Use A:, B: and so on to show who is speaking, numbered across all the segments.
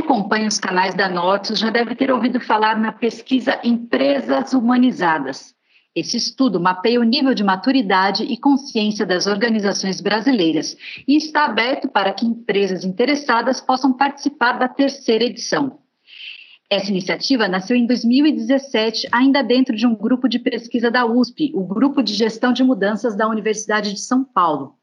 A: acompanha os canais da Nortus já deve ter ouvido falar na pesquisa Empresas Humanizadas. Esse estudo mapeia o nível de maturidade e consciência das organizações brasileiras e está aberto para que empresas interessadas possam participar da terceira edição. Essa iniciativa nasceu em 2017, ainda dentro de um grupo de pesquisa da USP, o Grupo de Gestão de Mudanças da Universidade de São Paulo.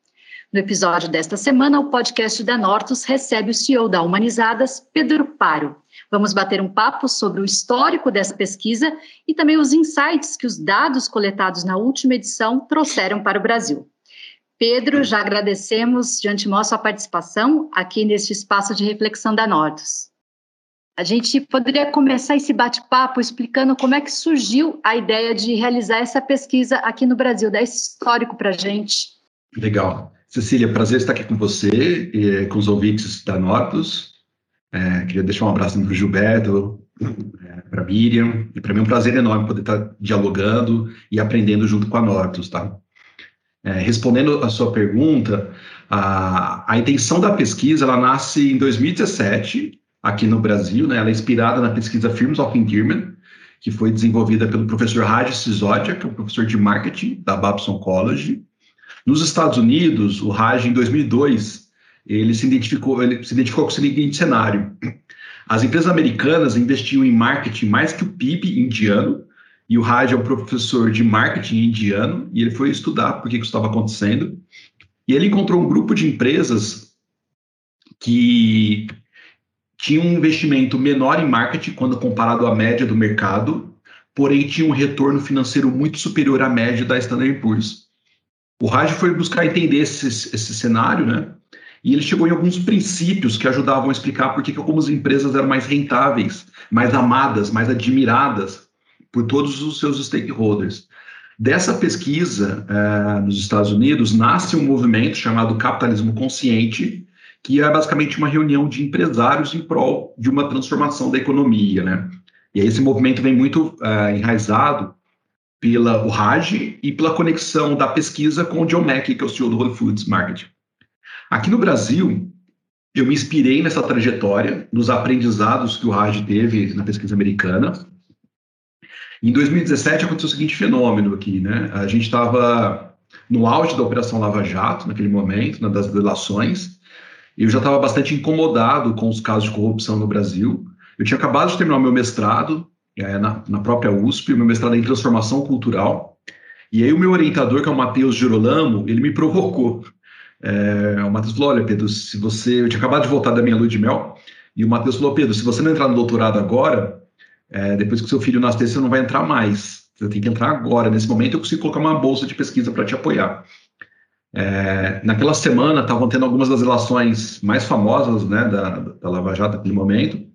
A: No episódio desta semana, o podcast da Nortus recebe o CEO da Humanizadas, Pedro Paro. Vamos bater um papo sobre o histórico dessa pesquisa e também os insights que os dados coletados na última edição trouxeram para o Brasil. Pedro, já agradecemos de antemão a sua participação aqui neste espaço de reflexão da Nortus. A gente poderia começar esse bate-papo explicando como é que surgiu a ideia de realizar essa pesquisa aqui no Brasil, dar esse histórico para a gente.
B: Legal. Cecília, prazer estar aqui com você e com os ouvintes da Notus. É, queria deixar um abraço para o Gilberto, é, para a Miriam, e para mim é um prazer enorme poder estar dialogando e aprendendo junto com a Nortus, tá? É, respondendo a sua pergunta, a, a intenção da pesquisa, ela nasce em 2017, aqui no Brasil, né? Ela é inspirada na pesquisa Firms of Endearment, que foi desenvolvida pelo professor Raj Sisodia, que é um professor de marketing da Babson College. Nos Estados Unidos, o Raj, em 2002, ele se identificou, ele se identificou com o seguinte cenário. As empresas americanas investiam em marketing mais que o PIB indiano, e o Raj é um professor de marketing indiano, e ele foi estudar por que isso estava acontecendo. E ele encontrou um grupo de empresas que tinha um investimento menor em marketing quando comparado à média do mercado, porém tinha um retorno financeiro muito superior à média da Standard Poor's. O Raj foi buscar entender esse, esse cenário, né? E ele chegou em alguns princípios que ajudavam a explicar por que algumas empresas eram mais rentáveis, mais amadas, mais admiradas por todos os seus stakeholders. Dessa pesquisa, eh, nos Estados Unidos, nasce um movimento chamado capitalismo consciente, que é basicamente uma reunião de empresários em prol de uma transformação da economia, né? E esse movimento vem muito uh, enraizado pela o Raj e pela conexão da pesquisa com o John Mackey, que é o CEO do Whole Foods Market. Aqui no Brasil, eu me inspirei nessa trajetória, nos aprendizados que o Raj teve na pesquisa americana. Em 2017 aconteceu o seguinte fenômeno aqui, né? A gente estava no auge da Operação Lava Jato, naquele momento, né, das delações, eu já estava bastante incomodado com os casos de corrupção no Brasil. Eu tinha acabado de terminar o meu mestrado é, na, na, própria USP, o meu mestrado em transformação cultural. E aí o meu orientador, que é o Matheus Girolamo, ele me provocou. É, o Matheus falou, olha, Pedro, se você... Eu tinha acabado de voltar da minha lua de mel, e o Matheus falou, Pedro, se você não entrar no doutorado agora, é, depois que seu filho nascer, você não vai entrar mais. Você tem que entrar agora. Nesse momento, eu consigo colocar uma bolsa de pesquisa para te apoiar. É, naquela semana estavam tendo algumas das relações mais famosas né, da, da Lava Jato naquele momento,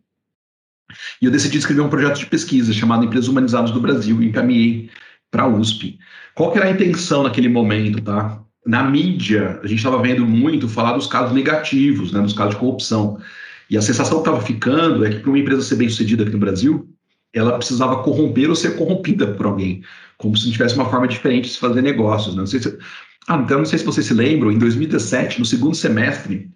B: e eu decidi escrever um projeto de pesquisa chamado Empresas Humanizadas do Brasil e encaminhei para a USP. Qual que era a intenção naquele momento, tá? Na mídia, a gente estava vendo muito falar dos casos negativos, né, dos casos de corrupção. E a sensação que estava ficando é que para uma empresa ser bem sucedida aqui no Brasil, ela precisava corromper ou ser corrompida por alguém, como se tivesse uma forma diferente de se fazer negócios. Né? Não sei se, ah, então não sei se vocês se lembram, em 2017, no segundo semestre,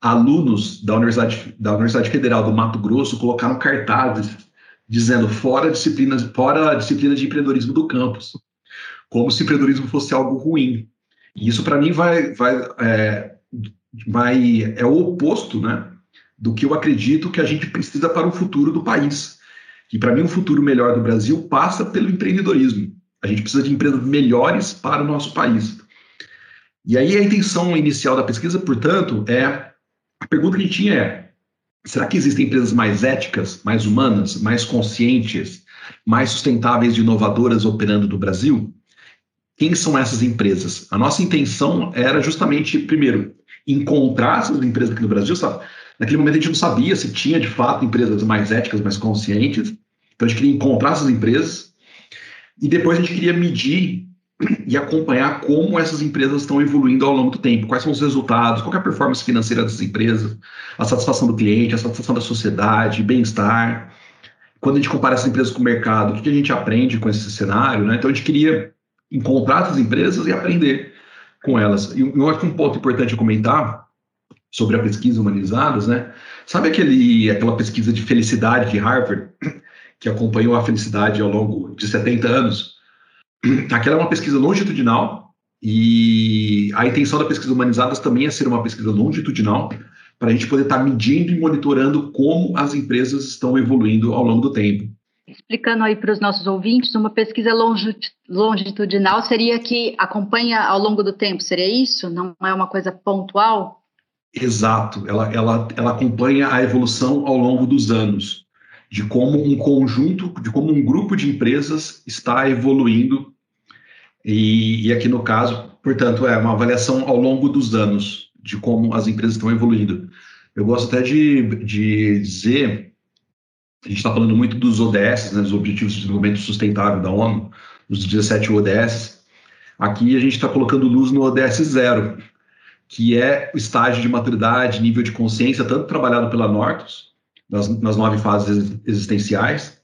B: alunos da Universidade, da Universidade Federal do Mato Grosso colocaram cartazes dizendo fora disciplina, fora a disciplina de empreendedorismo do campus, como se empreendedorismo fosse algo ruim. E isso para mim vai, vai, é, vai é o oposto, né, do que eu acredito que a gente precisa para o futuro do país. E para mim um futuro melhor do Brasil passa pelo empreendedorismo. A gente precisa de empresas melhores para o nosso país. E aí a intenção inicial da pesquisa, portanto, é pergunta que a gente tinha é: será que existem empresas mais éticas, mais humanas, mais conscientes, mais sustentáveis e inovadoras operando no Brasil? Quem são essas empresas? A nossa intenção era justamente, primeiro, encontrar essas empresas aqui no Brasil. Sabe? Naquele momento a gente não sabia se tinha de fato empresas mais éticas, mais conscientes. Então a gente queria encontrar essas empresas e depois a gente queria medir e acompanhar como essas empresas estão evoluindo ao longo do tempo, quais são os resultados, qual é a performance financeira dessas empresas, a satisfação do cliente, a satisfação da sociedade, bem-estar. Quando a gente compara essas empresas com o mercado, o que a gente aprende com esse cenário? Né? Então a gente queria encontrar essas empresas e aprender com elas. E eu acho que um ponto importante comentar sobre a pesquisa humanizadas, né? Sabe aquele, aquela pesquisa de felicidade de Harvard, que acompanhou a felicidade ao longo de 70 anos? Aquela é uma pesquisa longitudinal e a intenção da pesquisa humanizadas também é ser uma pesquisa longitudinal para a gente poder estar medindo e monitorando como as empresas estão evoluindo ao longo do tempo.
A: Explicando aí para os nossos ouvintes, uma pesquisa longitudinal seria que acompanha ao longo do tempo, seria isso? Não é uma coisa pontual?
B: Exato, ela, ela, ela acompanha a evolução ao longo dos anos, de como um conjunto, de como um grupo de empresas está evoluindo, e, e aqui no caso, portanto, é uma avaliação ao longo dos anos, de como as empresas estão evoluindo. Eu gosto até de, de dizer a gente está falando muito dos ODS, né, dos Objetivos de Desenvolvimento Sustentável da ONU, os 17 ODS. Aqui a gente está colocando luz no ODS zero, que é o estágio de maturidade, nível de consciência, tanto trabalhado pela Nortus, nas, nas nove fases existenciais.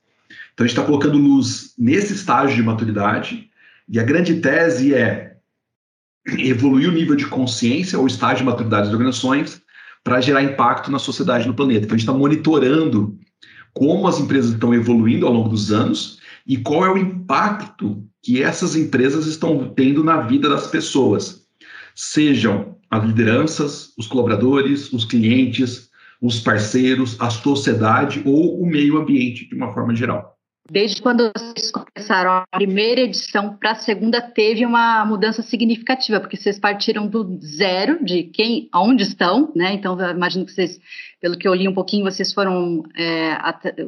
B: Então a gente está colocando luz nesse estágio de maturidade, e a grande tese é evoluir o nível de consciência ou estágio de maturidade das organizações para gerar impacto na sociedade no planeta. Então a gente está monitorando como as empresas estão evoluindo ao longo dos anos e qual é o impacto que essas empresas estão tendo na vida das pessoas, sejam as lideranças, os colaboradores, os clientes, os parceiros, a sociedade ou o meio ambiente de uma forma geral.
A: Desde quando vocês começaram a primeira edição para a segunda, teve uma mudança significativa, porque vocês partiram do zero, de quem, aonde estão, né? Então, imagino que vocês, pelo que eu li um pouquinho, vocês foram, é,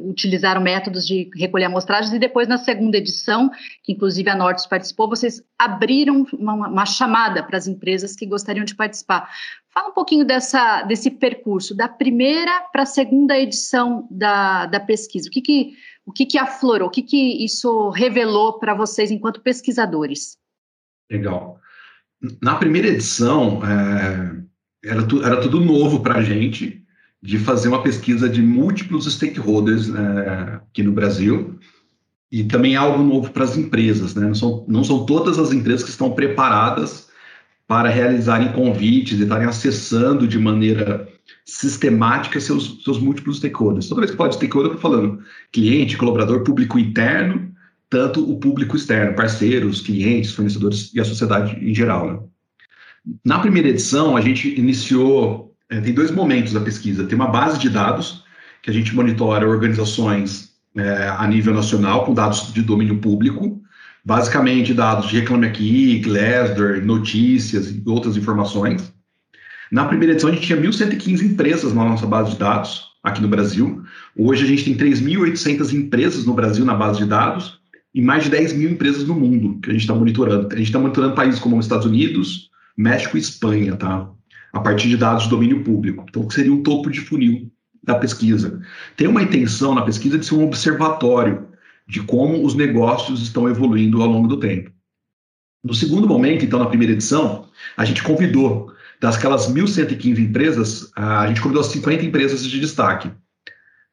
A: utilizaram métodos de recolher amostragens, e depois, na segunda edição, que inclusive a Nortes participou, vocês abriram uma, uma chamada para as empresas que gostariam de participar. Fala um pouquinho dessa, desse percurso, da primeira para a segunda edição da, da pesquisa. O que, que o que, que aflorou? O que, que isso revelou para vocês enquanto pesquisadores?
B: Legal. Na primeira edição, é, era, tu, era tudo novo para a gente, de fazer uma pesquisa de múltiplos stakeholders é, aqui no Brasil, e também algo novo para as empresas. Né? Não, são, não são todas as empresas que estão preparadas para realizarem convites e estarem acessando de maneira sistemática seus, seus múltiplos stakeholders. Toda vez que fala de stakeholder, eu estou falando cliente, colaborador, público interno, tanto o público externo, parceiros, clientes, fornecedores e a sociedade em geral. Né? Na primeira edição, a gente iniciou, é, tem dois momentos da pesquisa. Tem uma base de dados, que a gente monitora organizações é, a nível nacional, com dados de domínio público, basicamente dados de Reclame Aqui, Glassdoor, notícias e outras informações. Na primeira edição, a gente tinha 1.115 empresas na nossa base de dados, aqui no Brasil. Hoje, a gente tem 3.800 empresas no Brasil na base de dados e mais de 10 mil empresas no mundo que a gente está monitorando. A gente está monitorando países como os Estados Unidos, México e Espanha, tá? A partir de dados de domínio público. Então, que seria o topo de funil da pesquisa. Tem uma intenção na pesquisa de ser um observatório de como os negócios estão evoluindo ao longo do tempo. No segundo momento, então, na primeira edição, a gente convidou Dasquelas 1.115 empresas, a gente convidou 50 empresas de destaque.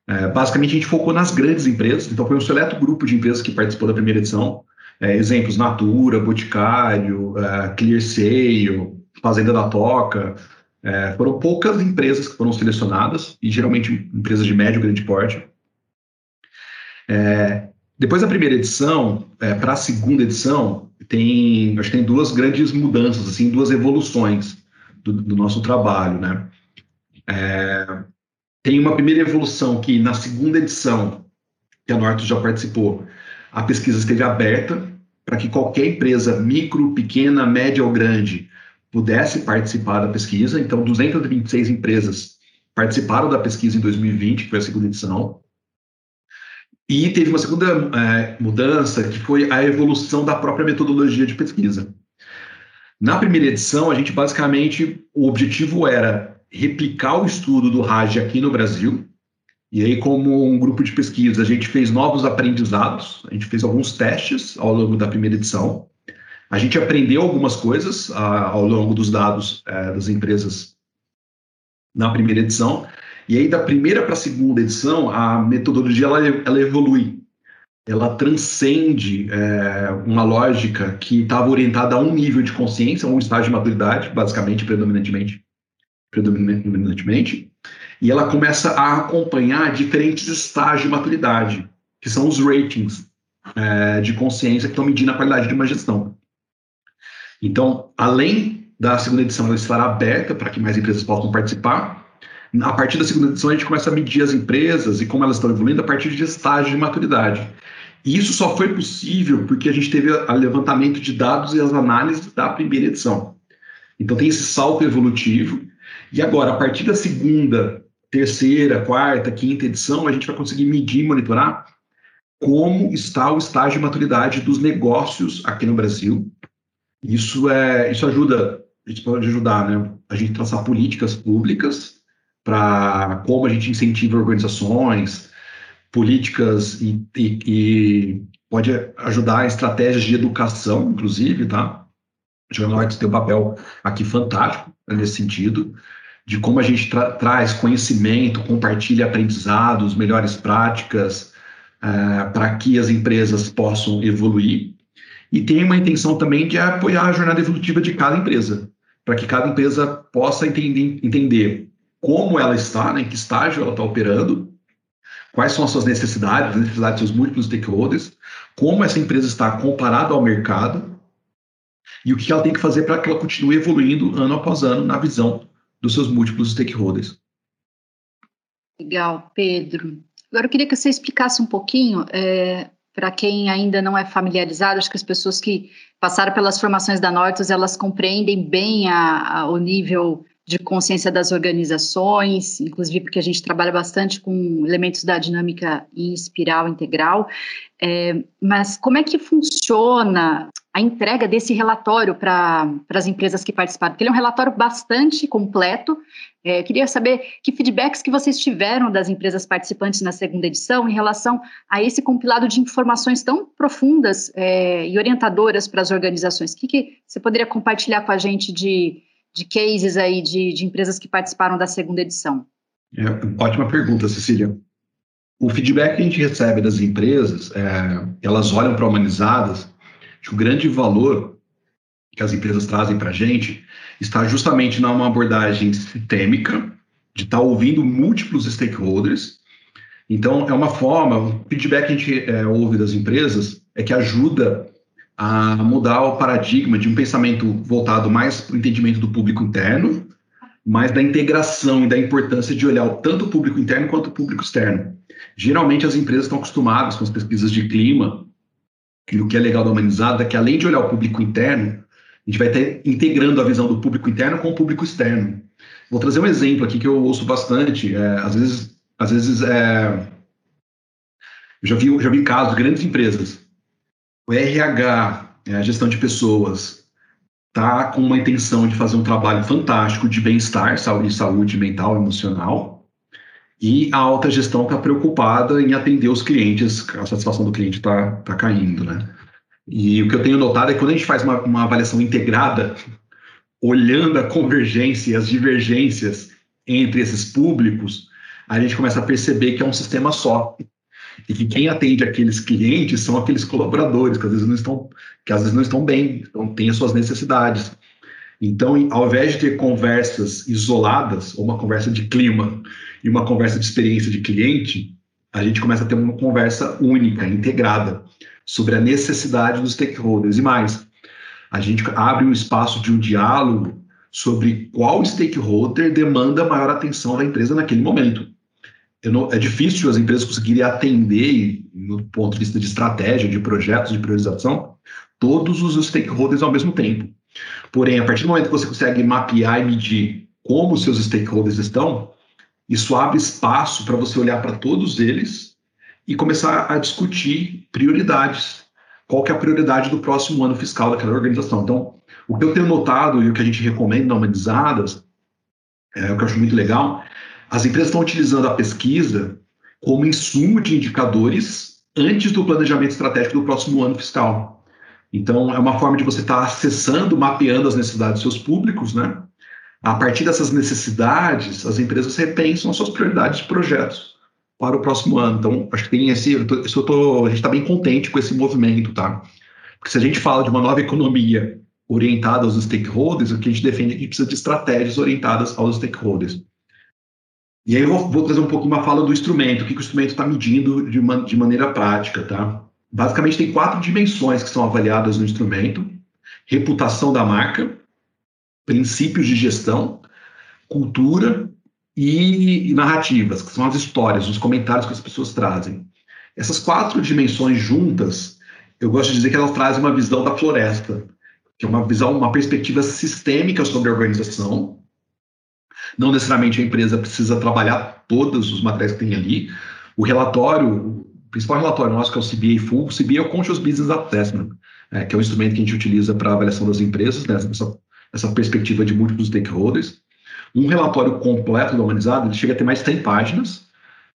B: É, basicamente, a gente focou nas grandes empresas, então foi um seleto grupo de empresas que participou da primeira edição. É, exemplos, Natura, Boticário, é, ClearSale, Fazenda da Toca. É, foram poucas empresas que foram selecionadas, e geralmente empresas de médio e grande porte. É, depois da primeira edição, é, para a segunda edição, tem, acho que tem duas grandes mudanças, assim, duas evoluções do, do nosso trabalho, né? É, tem uma primeira evolução que na segunda edição, que a Norte já participou, a pesquisa esteve aberta para que qualquer empresa, micro, pequena, média ou grande, pudesse participar da pesquisa. Então, 226 empresas participaram da pesquisa em 2020, que foi a segunda edição. E teve uma segunda é, mudança, que foi a evolução da própria metodologia de pesquisa. Na primeira edição, a gente basicamente, o objetivo era replicar o estudo do RAG aqui no Brasil. E aí, como um grupo de pesquisa, a gente fez novos aprendizados, a gente fez alguns testes ao longo da primeira edição. A gente aprendeu algumas coisas a, ao longo dos dados é, das empresas na primeira edição. E aí, da primeira para a segunda edição, a metodologia ela, ela evolui. Ela transcende é, uma lógica que estava orientada a um nível de consciência, a um estágio de maturidade, basicamente, predominantemente, predominantemente, e ela começa a acompanhar diferentes estágios de maturidade, que são os ratings é, de consciência que estão medindo a qualidade de uma gestão. Então, além da segunda edição ela estar aberta para que mais empresas possam participar, a partir da segunda edição a gente começa a medir as empresas e como elas estão evoluindo a partir de estágio de maturidade. E isso só foi possível porque a gente teve o levantamento de dados e as análises da primeira edição. Então tem esse salto evolutivo. E agora, a partir da segunda, terceira, quarta, quinta edição, a gente vai conseguir medir e monitorar como está o estágio de maturidade dos negócios aqui no Brasil. Isso é, isso ajuda, a gente pode ajudar, né? A gente traçar políticas públicas para como a gente incentiva organizações, políticas e, e, e, pode ajudar estratégias de educação, inclusive, tá? O Jornal tem um papel aqui fantástico nesse sentido, de como a gente tra traz conhecimento, compartilha aprendizados, melhores práticas, uh, para que as empresas possam evoluir. E tem uma intenção também de apoiar a jornada evolutiva de cada empresa, para que cada empresa possa entender, entender como ela está, né, em que estágio ela está operando, quais são as suas necessidades, as necessidades dos seus múltiplos stakeholders, como essa empresa está comparada ao mercado e o que ela tem que fazer para que ela continue evoluindo ano após ano na visão dos seus múltiplos stakeholders.
A: Legal, Pedro. Agora eu queria que você explicasse um pouquinho, é, para quem ainda não é familiarizado, acho que as pessoas que passaram pelas formações da Nortus, elas compreendem bem a, a, o nível de consciência das organizações, inclusive porque a gente trabalha bastante com elementos da dinâmica em espiral integral. É, mas como é que funciona a entrega desse relatório para as empresas que participaram? Porque ele é um relatório bastante completo. É, queria saber que feedbacks que vocês tiveram das empresas participantes na segunda edição em relação a esse compilado de informações tão profundas é, e orientadoras para as organizações. O que, que você poderia compartilhar com a gente de de cases aí de, de empresas que participaram da segunda edição?
B: É, ótima pergunta, Cecília. O feedback que a gente recebe das empresas, é, elas olham para humanizadas, que o grande valor que as empresas trazem para a gente está justamente numa abordagem sistêmica, de estar tá ouvindo múltiplos stakeholders. Então, é uma forma, o feedback que a gente é, ouve das empresas é que ajuda a mudar o paradigma de um pensamento voltado mais para o entendimento do público interno, mais da integração e da importância de olhar tanto o público interno quanto o público externo. Geralmente as empresas estão acostumadas com as pesquisas de clima, e o que é legal da humanizada é que além de olhar o público interno, a gente vai estar integrando a visão do público interno com o público externo. Vou trazer um exemplo aqui que eu ouço bastante. É, às vezes, às vezes é, eu já vi, já vi casos de grandes empresas o RH, é, a gestão de pessoas, está com uma intenção de fazer um trabalho fantástico de bem-estar, saúde, saúde mental, emocional, e a alta gestão está preocupada em atender os clientes, a satisfação do cliente está tá caindo, né? E o que eu tenho notado é que quando a gente faz uma, uma avaliação integrada, olhando a convergência e as divergências entre esses públicos, a gente começa a perceber que é um sistema só e que quem atende aqueles clientes são aqueles colaboradores que às vezes não estão, que às vezes não estão bem, então têm as suas necessidades. Então, ao invés de ter conversas isoladas, ou uma conversa de clima e uma conversa de experiência de cliente, a gente começa a ter uma conversa única, integrada, sobre a necessidade dos stakeholders. E mais, a gente abre um espaço de um diálogo sobre qual stakeholder demanda maior atenção da empresa naquele momento não, é difícil as empresas conseguirem atender, no ponto de vista de estratégia, de projetos, de priorização, todos os stakeholders ao mesmo tempo. Porém, a partir do momento que você consegue mapear e medir como os seus stakeholders estão, isso abre espaço para você olhar para todos eles e começar a discutir prioridades. Qual que é a prioridade do próximo ano fiscal daquela organização? Então, o que eu tenho notado e o que a gente recomenda na Humanizadas, é, o que eu acho muito legal, as empresas estão utilizando a pesquisa como insumo de indicadores antes do planejamento estratégico do próximo ano fiscal. Então, é uma forma de você estar acessando, mapeando as necessidades dos seus públicos, né? A partir dessas necessidades, as empresas repensam as suas prioridades de projetos para o próximo ano. Então, acho que tem esse. Eu tô, eu tô, a gente está bem contente com esse movimento, tá? Porque se a gente fala de uma nova economia orientada aos stakeholders, o que a gente defende é que precisa de estratégias orientadas aos stakeholders. E aí eu vou, vou trazer um pouquinho uma fala do instrumento, o que, que o instrumento está medindo de, uma, de maneira prática, tá? Basicamente tem quatro dimensões que são avaliadas no instrumento: reputação da marca, princípios de gestão, cultura e, e narrativas, que são as histórias, os comentários que as pessoas trazem. Essas quatro dimensões juntas, eu gosto de dizer que elas trazem uma visão da floresta, que é uma visão, uma perspectiva sistêmica sobre a organização, não necessariamente a empresa precisa trabalhar todos os materiais que tem ali. O relatório, o principal relatório nosso, que é o CBA Full, o CBA é o Conscious Business Assessment, é, que é o instrumento que a gente utiliza para avaliação das empresas, né, essa, essa perspectiva de múltiplos stakeholders. Um relatório completo da ele chega a ter mais de 100 páginas.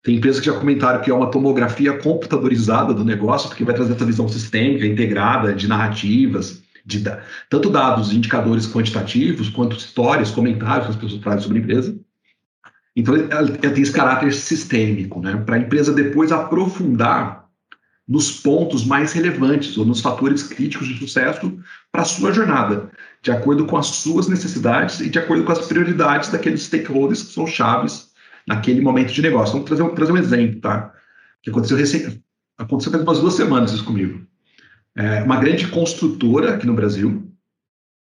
B: Tem empresas que já comentaram que é uma tomografia computadorizada do negócio, porque vai trazer essa visão sistêmica, integrada, de narrativas, de tanto dados, indicadores quantitativos, quanto histórias, comentários que as pessoas trazem sobre a empresa. Então, ela, ela tem esse caráter sistêmico, né? Para a empresa depois aprofundar nos pontos mais relevantes ou nos fatores críticos de sucesso para a sua jornada, de acordo com as suas necessidades e de acordo com as prioridades daqueles stakeholders que são chaves naquele momento de negócio. Vamos trazer um, trazer um exemplo, tá? Que aconteceu recém, aconteceu faz umas duas semanas isso comigo é, uma grande construtora aqui no Brasil,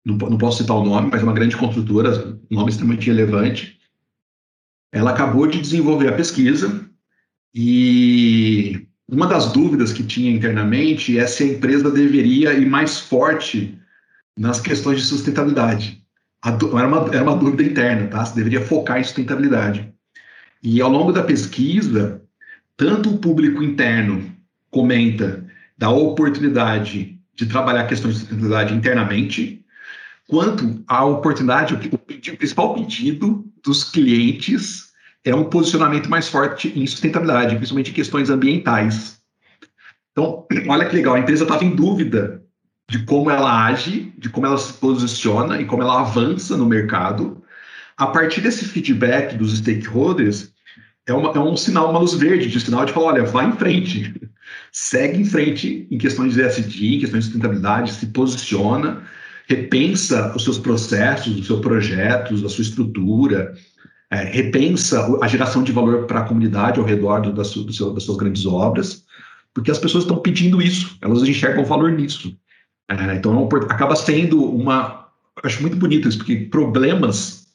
B: não, não, posso citar o nome, mas uma grande construtora, um nome extremamente relevante. Ela acabou de desenvolver a pesquisa e uma das dúvidas que tinha internamente é se a empresa deveria ir mais forte nas questões de sustentabilidade. Era uma, era uma dúvida interna, tá? Se deveria focar em sustentabilidade. E ao longo da pesquisa, tanto o público interno comenta da oportunidade de trabalhar questões de sustentabilidade internamente, quanto à oportunidade, o, o, principal pedido dos clientes é um posicionamento mais forte em sustentabilidade, principalmente em questões ambientais. Então, olha que legal, a empresa estava em dúvida de como ela age, de como ela se posiciona e como ela avança no mercado. A partir desse feedback dos stakeholders, é, uma, é um sinal, uma luz verde, de sinal de falar, olha, vá em frente segue em frente em questões de ESG, em questões de sustentabilidade, se posiciona, repensa os seus processos, os seus projetos, a sua estrutura, é, repensa a geração de valor para a comunidade ao redor do, das, do seu, das suas grandes obras, porque as pessoas estão pedindo isso, elas enxergam valor nisso. É, então, é acaba sendo uma. Acho muito bonito isso, porque problemas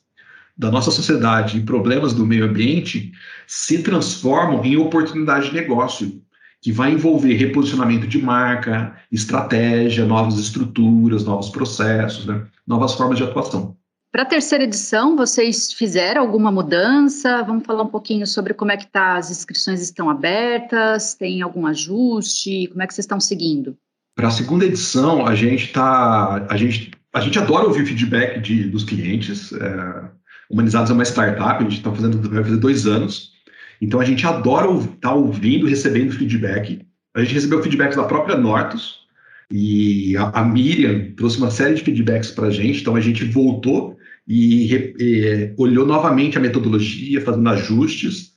B: da nossa sociedade e problemas do meio ambiente se transformam em oportunidade de negócio que vai envolver reposicionamento de marca, estratégia, novas estruturas, novos processos, né? novas formas de atuação.
A: Para a terceira edição, vocês fizeram alguma mudança? Vamos falar um pouquinho sobre como é que tá, as inscrições estão abertas, tem algum ajuste, como é que vocês estão seguindo?
B: Para a segunda edição, a gente tá, a gente, a gente adora ouvir feedback de, dos clientes. É, Humanizados é uma startup, a gente está fazendo, vai fazer dois anos. Então a gente adora estar tá ouvindo, recebendo feedback. A gente recebeu feedbacks da própria Nortus e a, a Miriam trouxe uma série de feedbacks para a gente. Então a gente voltou e, e, olhou novamente a metodologia, fazendo ajustes.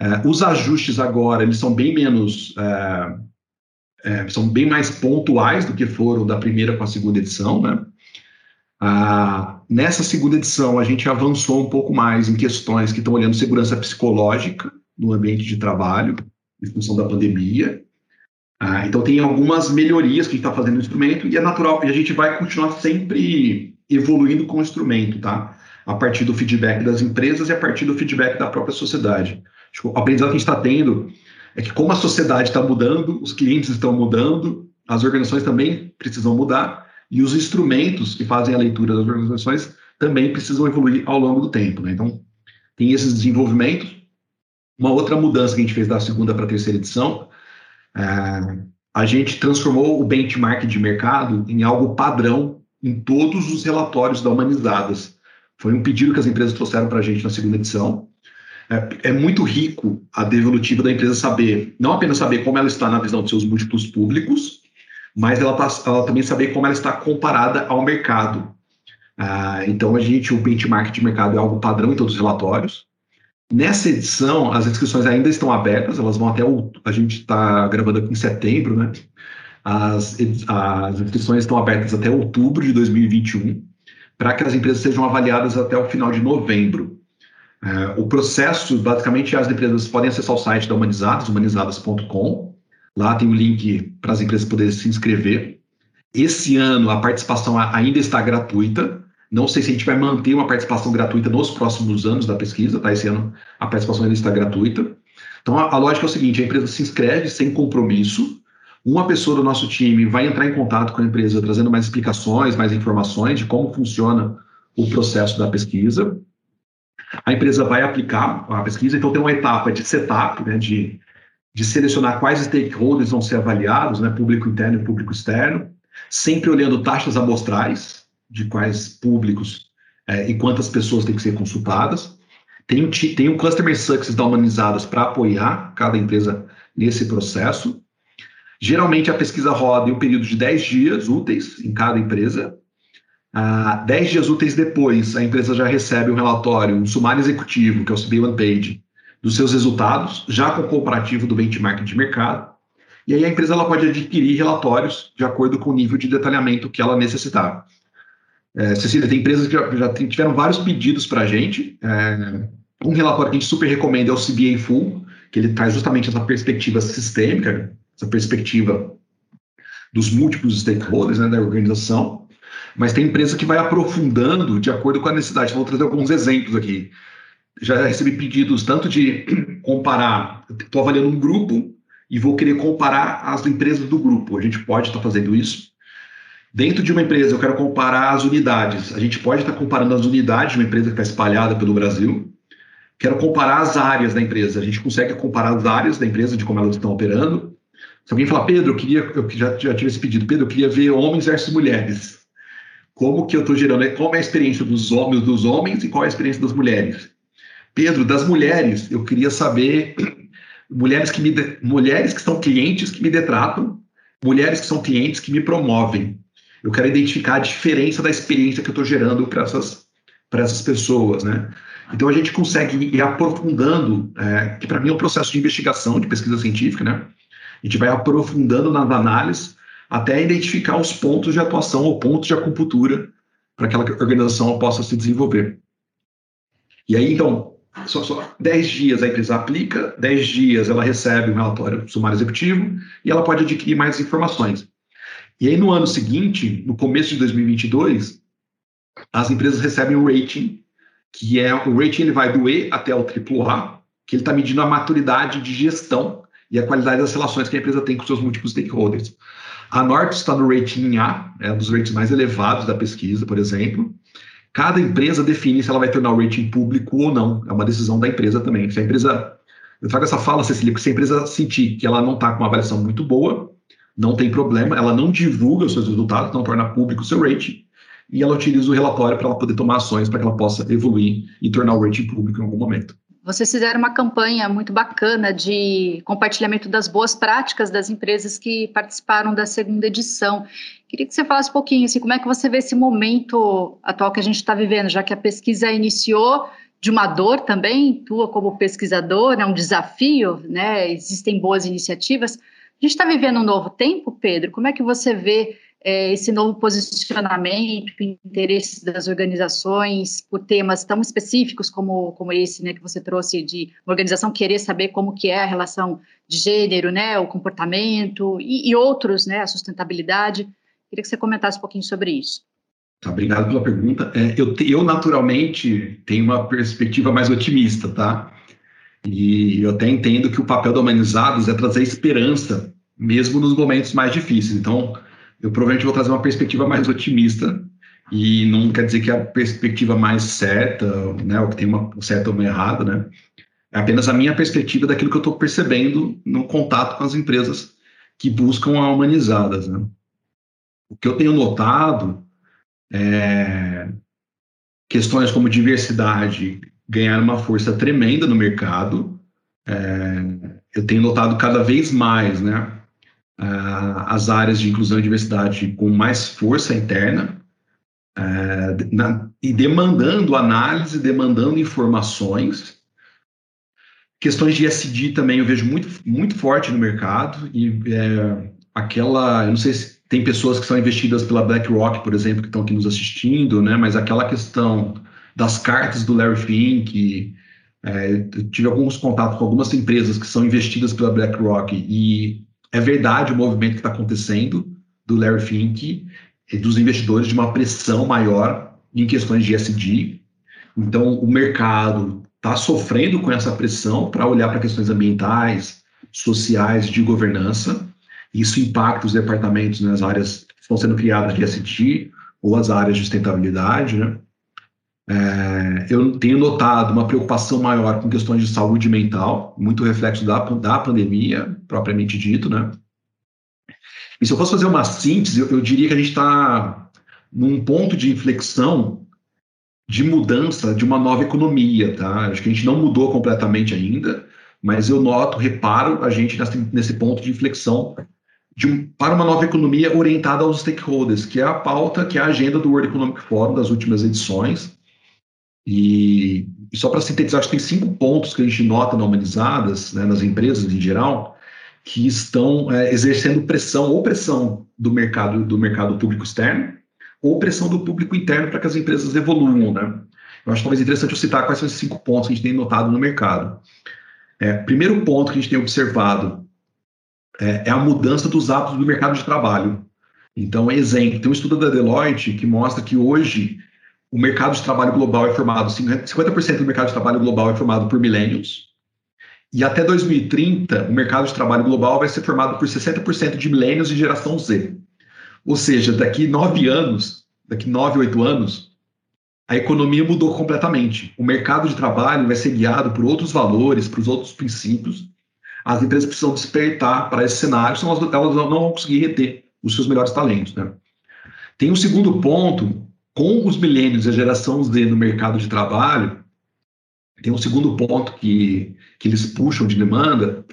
B: É, os ajustes agora eles são bem menos é, é, são bem mais pontuais do que foram da primeira com a segunda edição, né? Ah, nessa segunda edição, a gente avançou um pouco mais em questões que estão olhando segurança psicológica no ambiente de trabalho, em função da pandemia. Ah, então, tem algumas melhorias que a gente está fazendo no instrumento e é natural, e a gente vai continuar sempre evoluindo com o instrumento, tá? A partir do feedback das empresas e a partir do feedback da própria sociedade. Tipo, o aprendizado que a gente está tendo é que, como a sociedade está mudando, os clientes estão mudando, as organizações também precisam mudar, e os instrumentos que fazem a leitura das organizações também precisam evoluir ao longo do tempo. Né? Então, tem esses desenvolvimentos. Uma outra mudança que a gente fez da segunda para a terceira edição, é, a gente transformou o benchmark de mercado em algo padrão em todos os relatórios da Humanizadas. Foi um pedido que as empresas trouxeram para a gente na segunda edição. É, é, muito rico a devolutiva da empresa saber, não apenas saber como ela está na visão dos seus múltiplos públicos, mas ela, tá, ela também saber como ela está comparada ao mercado. Ah, então, a gente, o benchmark de mercado é algo padrão em todos os relatórios. Nessa edição, as inscrições ainda estão abertas, elas vão até o. A gente está gravando aqui em setembro, né? As, as inscrições estão abertas até outubro de 2021, para que as empresas sejam avaliadas até o final de novembro. É, o processo, basicamente, as empresas podem acessar o site da Humanizadas, humanizadas.com. Lá tem o link para as empresas poderem se inscrever. Esse ano a participação ainda está gratuita. Não sei se a gente vai manter uma participação gratuita nos próximos anos da pesquisa, tá? Esse ano a participação ainda está gratuita. Então a, a lógica é o seguinte: a empresa se inscreve sem compromisso. Uma pessoa do nosso time vai entrar em contato com a empresa trazendo mais explicações, mais informações de como funciona o processo da pesquisa. A empresa vai aplicar a pesquisa, então tem uma etapa de setup, né, de, de selecionar quais stakeholders vão ser avaliados, né, público interno e público externo, sempre olhando taxas amostrais de quais públicos é, e quantas pessoas têm que ser consultadas. Tem, tem um Customer Success da Humanizadas para apoiar cada empresa nesse processo. Geralmente a pesquisa roda em um período de 10 dias úteis em cada empresa, ah, dez dias úteis depois, a empresa já recebe um relatório, um sumário executivo, que é o CB One Page, dos seus resultados, já com o comparativo do benchmark de mercado. E aí a empresa ela pode adquirir relatórios de acordo com o nível de detalhamento que ela necessitar. É, Cecília, tem empresas que já, tiveram vários pedidos para a gente. É, um relatório que a gente super recomenda é o CBA Full, que ele traz justamente essa perspectiva sistêmica, essa perspectiva dos múltiplos stakeholders né, da organização. Mas tem empresa que vai aprofundando de acordo com a necessidade. Vou trazer alguns exemplos aqui. Já recebi pedidos tanto de comparar, estou avaliando um grupo e vou querer comparar as empresas do grupo. A gente pode estar tá fazendo isso. Dentro de uma empresa, eu quero comparar as unidades. A gente pode estar tá comparando as unidades de uma empresa que está espalhada pelo Brasil. Quero comparar as áreas da empresa. A gente consegue comparar as áreas da empresa de como elas estão operando. Se alguém falar, Pedro, eu queria, eu já, já tive esse pedido, Pedro, eu queria ver homens versus mulheres como que eu estou gerando, qual é a experiência dos homens, dos homens e qual é a experiência das mulheres. Pedro, das mulheres, eu queria saber mulheres que me mulheres que são clientes que me detratam, mulheres que são clientes que me promovem. Eu quero identificar a diferença da experiência que eu estou gerando para essas para essas pessoas, né? Então a gente consegue ir aprofundando, é, que para mim é um processo de investigação, de pesquisa científica, né? A gente vai aprofundando nas análises até identificar os pontos de atuação ou pontos de acupuntura para que aquela organização possa se desenvolver. E aí, então, só, só 10 dias a empresa aplica, 10 dias ela recebe um relatório sumário executivo e ela pode adquirir mais informações. E aí, no ano seguinte, no começo de 2022, as empresas recebem um rating, que é o rating ele vai do E até o AAA, que ele está medindo a maturidade de gestão e a qualidade das relações que a empresa tem com seus múltiplos stakeholders. A Norte está no rating A, é um dos ratings mais elevados da pesquisa, por exemplo. Cada empresa define se ela vai tornar o rating público ou não. É uma decisão da empresa também. Se a empresa. Eu trago essa fala, Cecília, que se a empresa sentir que ela não está com uma avaliação muito boa, não tem problema, ela não divulga os seus resultados, não torna público o seu rating, e ela utiliza o relatório para ela poder tomar ações para que ela possa evoluir e tornar o rating público em algum momento.
A: Vocês fizeram uma campanha muito bacana de compartilhamento das boas práticas das empresas que participaram da segunda edição. Queria que você falasse um pouquinho, assim, como é que você vê esse momento atual que a gente está vivendo, já que a pesquisa iniciou de uma dor também, tua como pesquisador, é um desafio, né? Existem boas iniciativas. A gente está vivendo um novo tempo, Pedro. Como é que você vê é, esse novo posicionamento, interesses das organizações por temas tão específicos como, como esse, né, que você trouxe de uma organização querer saber como que é a relação de gênero, né, o comportamento e, e outros, né, a sustentabilidade. Queria que você comentasse um pouquinho sobre isso.
B: Tá, obrigado pela pergunta. É, eu, eu, naturalmente, tenho uma perspectiva mais otimista, tá? E eu até entendo que o papel do Humanizados é trazer esperança, mesmo nos momentos mais difíceis. Então, eu provavelmente vou trazer uma perspectiva mais otimista e não quer dizer que a perspectiva mais certa, né, ou que tem uma certa ou uma errada, né? É apenas a minha perspectiva daquilo que eu estou percebendo no contato com as empresas que buscam a humanizadas, né? O que eu tenho notado é questões como diversidade ganhar uma força tremenda no mercado. É, eu tenho notado cada vez mais, né? as áreas de inclusão e diversidade com mais força interna uh, na, e demandando análise, demandando informações. Questões de SD também eu vejo muito, muito forte no mercado e é, aquela, eu não sei se tem pessoas que são investidas pela BlackRock, por exemplo, que estão aqui nos assistindo, né? Mas aquela questão das cartas do Larry Fink, É, tive alguns contatos com algumas empresas que são investidas pela BlackRock e é verdade o movimento que está acontecendo do Larry Fink e dos investidores de uma pressão maior em questões de SD. Então, o mercado está sofrendo com essa pressão para olhar para questões ambientais, sociais, de governança. Isso impacta os departamentos nas áreas que estão sendo criadas de SD ou as áreas de sustentabilidade, né? É, eu tenho notado uma preocupação maior com questões de saúde mental, muito reflexo da, da pandemia, propriamente dito, né? E se eu fosse fazer uma síntese, eu, eu diria que a gente está num ponto de inflexão de mudança de uma nova economia, tá? Acho que a gente não mudou completamente ainda, mas eu noto, reparo a gente nesse, nesse ponto de inflexão de, para uma nova economia orientada aos stakeholders, que é a pauta, que é a agenda do World Economic Forum das últimas edições, e, e só para sintetizar, acho que tem cinco pontos que a gente nota na Humanizadas, né, nas empresas em geral, que estão é, exercendo pressão ou pressão do mercado do mercado público externo ou pressão do público interno para que as empresas evoluam, né? Eu acho talvez interessante eu citar quais são esses cinco pontos que a gente tem notado no mercado. É, primeiro ponto que a gente tem observado é, é a mudança dos hábitos do mercado de trabalho. Então, exemplo, tem um estudo da Deloitte que mostra que hoje o mercado de trabalho global é formado, 50% do mercado de trabalho global é formado por millennials, e até 2030, o mercado de trabalho global vai ser formado por 60% de millennials e geração Z. Ou seja, daqui nove anos, daqui nove, oito anos, a economia mudou completamente. O mercado de trabalho vai ser guiado por outros valores, por outros princípios. As empresas precisam despertar para esse cenário, senão elas, elas não vão conseguir reter os seus melhores talentos. Né? Tem um segundo ponto, com os milênios e a geração Z no mercado de trabalho, tem um segundo ponto que, que eles puxam de demanda,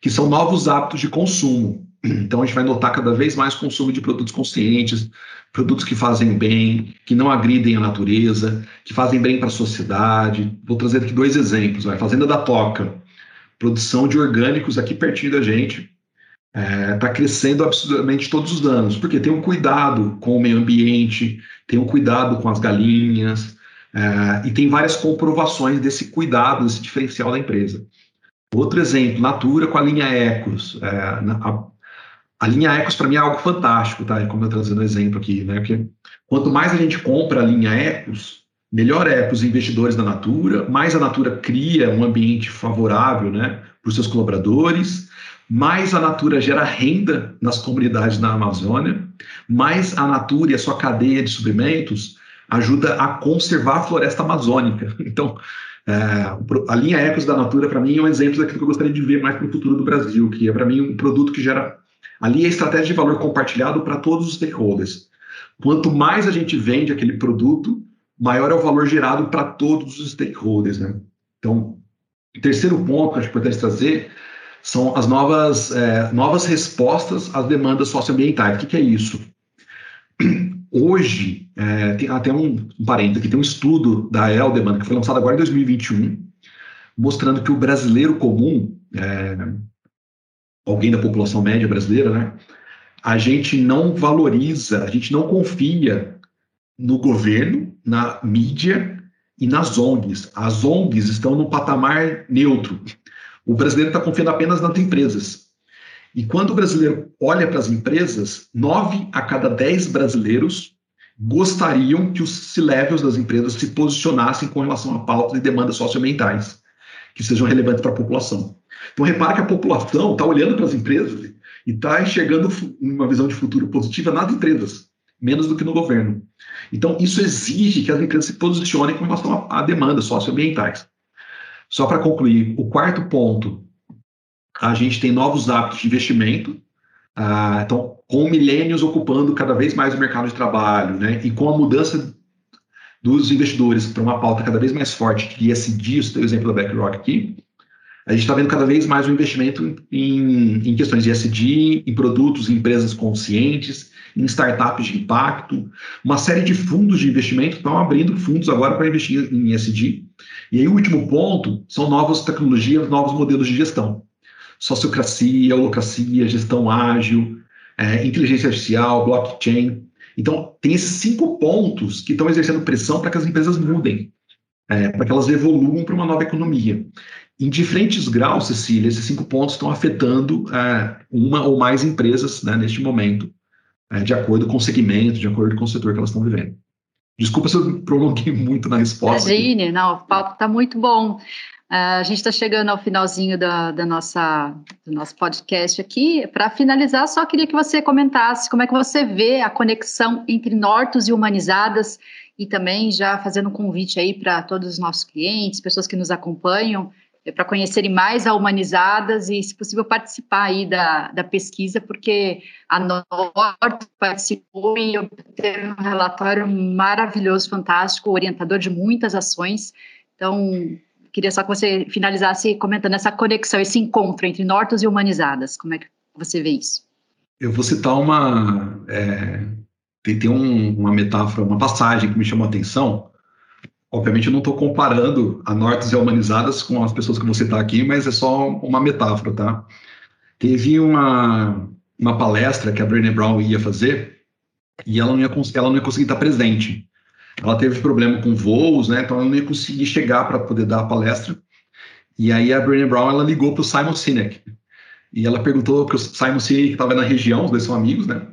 B: que são novos hábitos de consumo. Então a gente vai notar cada vez mais consumo de produtos conscientes, produtos que fazem bem, que não agridem a natureza, que fazem bem para a sociedade. Vou trazer aqui dois exemplos. Vai. Fazenda da Toca, produção de orgânicos aqui pertinho da gente, está é, tá crescendo absurdamente todos os anos, porque tem um cuidado com o meio ambiente, tem um cuidado com as galinhas, é, e tem várias comprovações desse cuidado, desse diferencial da empresa. Outro exemplo, Natura com a linha Ecos. É, a, a, linha Ecos, para mim, é algo fantástico, tá? Como eu estou trazendo exemplo aqui, né? Porque quanto mais a gente compra a linha Ecos, melhor é para os investidores da Natura, mais a Natura cria um ambiente favorável né, para os seus colaboradores, mais a Natura gera renda nas comunidades da Amazônia, mais a Natura e a sua cadeia de suprimentos ajuda a conservar a floresta amazônica. Então, é, a linha Ecos da Natura, para mim, é um exemplo daquilo que eu gostaria de ver mais para o futuro do Brasil, que é, para mim, um produto que gera. Ali é estratégia de valor compartilhado para todos os stakeholders. Quanto mais a gente vende aquele produto, maior é o valor gerado para todos os stakeholders. Né? Então, o terceiro ponto que acho importante trazer são as novas, é, novas respostas às demandas socioambientais. O que, que é isso? Hoje, é, tem até um, um parênteses aqui, tem um estudo da Eldeman, que foi lançado agora em 2021, mostrando que o brasileiro comum, é, alguém da população média brasileira, né, a gente não valoriza, a gente não confia no governo, na mídia e nas ONGs. As ONGs estão num patamar neutro. O brasileiro está confiando apenas nas empresas. E quando o brasileiro olha para as empresas, nove a cada dez brasileiros gostariam que os C-levels das empresas se posicionassem com relação a pautas e demandas socioambientais que sejam relevantes para a população. Então, repara que a população está olhando para as empresas e está enxergando uma visão de futuro positiva nas empresas, menos do que no governo. Então, isso exige que as empresas se posicionem com relação a, a demandas socioambientais. Só para concluir, o quarto ponto, a gente tem novos hábitos de investimento, ah, então, com milênios ocupando cada vez mais o mercado de trabalho, né, e com a mudança dos investidores para uma pauta cada vez mais forte de ESG, o exemplo da BlackRock aqui, a gente está vendo cada vez mais o um investimento em, em questões de ESG, em produtos, em empresas conscientes, em startups de impacto. Uma série de fundos de investimento estão abrindo fundos agora para investir em ESG. E aí o último ponto são novas tecnologias, novos modelos de gestão. Sociocracia, holocracia, gestão ágil, é, inteligência artificial, blockchain. Então, tem esses cinco pontos que estão exercendo pressão para que as empresas mudem. é, para que elas evoluam para uma nova economia. Em diferentes graus, Cecília, esses cinco pontos estão afetando é, uma ou mais empresas né, neste momento, é, de acordo com o segmento, de acordo com o setor que elas estão vivendo. Desculpa se eu prolonguei muito na resposta.
A: Imagine, não, o papo está muito bom. Uh, a gente está chegando ao finalzinho da, da, nossa, do nosso podcast aqui. Para finalizar, só queria que você comentasse como é que você vê a conexão entre Nortos e Humanizadas e também já fazendo um convite aí para todos os nossos clientes, pessoas que nos acompanham, é, para conhecerem mais a Humanizadas e, se possível, participar aí da, da pesquisa, porque a Norte participou e obteve um relatório maravilhoso, fantástico, orientador de muitas ações. Então, queria só que você finalizasse comentando essa conexão, esse encontro entre Nortos e Humanizadas. Como é que você vê isso?
B: Eu vou citar uma. É, tem, tem um, uma metáfora, uma passagem que me chamou a atenção, Obviamente, eu não estou comparando a Nortes e Humanizadas com as pessoas que vou citar aqui, mas é só uma metáfora, tá? Teve uma, uma palestra que a Brené Brown ia fazer e ela não ia, ela não ia conseguir estar presente. Ela teve problema com voos, né? Então ela não ia conseguir chegar para poder dar a palestra. E aí a Brené Brown ela ligou para o Simon Sinek e ela perguntou que o Simon Sinek estava na região, os dois são amigos, né?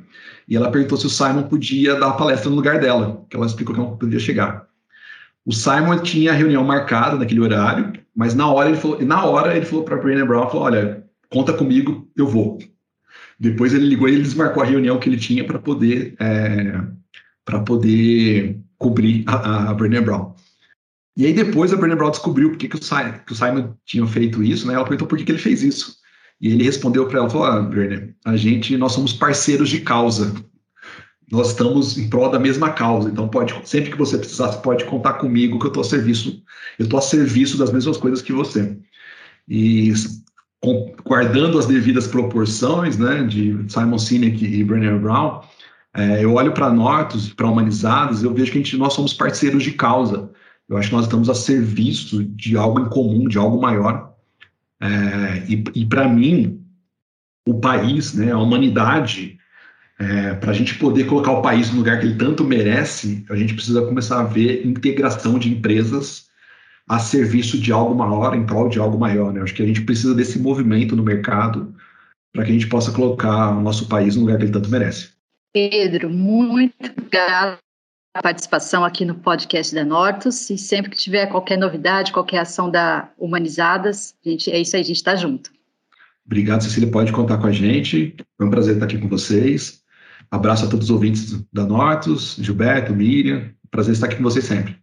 B: E ela perguntou se o Simon podia dar a palestra no lugar dela, que ela explicou que não podia chegar. O Simon tinha a reunião marcada naquele horário, mas na hora ele falou, na hora ele falou para Brené Brown, falou, olha, conta comigo, eu vou. Depois ele ligou e ele desmarcou a reunião que ele tinha para poder é, para poder cobrir a, a Brown. E aí depois a Brené Brown descobriu por que, o, Simon, que o Simon tinha feito isso, né? Ela perguntou por que, que ele fez isso. E ele respondeu para ela, falou, ah, a gente, nós somos parceiros de causa nós estamos em prol da mesma causa. Então, pode, sempre que você precisar, você pode contar comigo que eu estou a serviço, eu estou a serviço das mesmas coisas que você. E com, guardando as devidas proporções, né, de Simon Sinek e Brené Brown, é, eu olho para Nortos, para Humanizados, eu vejo que a gente, nós somos parceiros de causa. Eu acho que nós estamos a serviço de algo em comum, de algo maior. É, e, e para mim, o país, né, a humanidade, é, para a gente poder colocar o país no lugar que ele tanto merece, a gente precisa começar a ver integração de empresas a serviço de algo maior, em prol de algo maior. Né? Acho que a gente precisa desse movimento no mercado para que a gente possa colocar o nosso país no lugar que ele tanto merece.
A: Pedro, muito obrigada pela participação aqui no podcast da Nortus e sempre que tiver qualquer novidade, qualquer ação da Humanizadas, gente, é isso aí, a gente está junto.
B: Obrigado, Cecília, pode contar com a gente. Foi um prazer estar aqui com vocês. Abraço a todos os ouvintes da Nortus, Gilberto, Miriam. Prazer estar aqui com vocês sempre.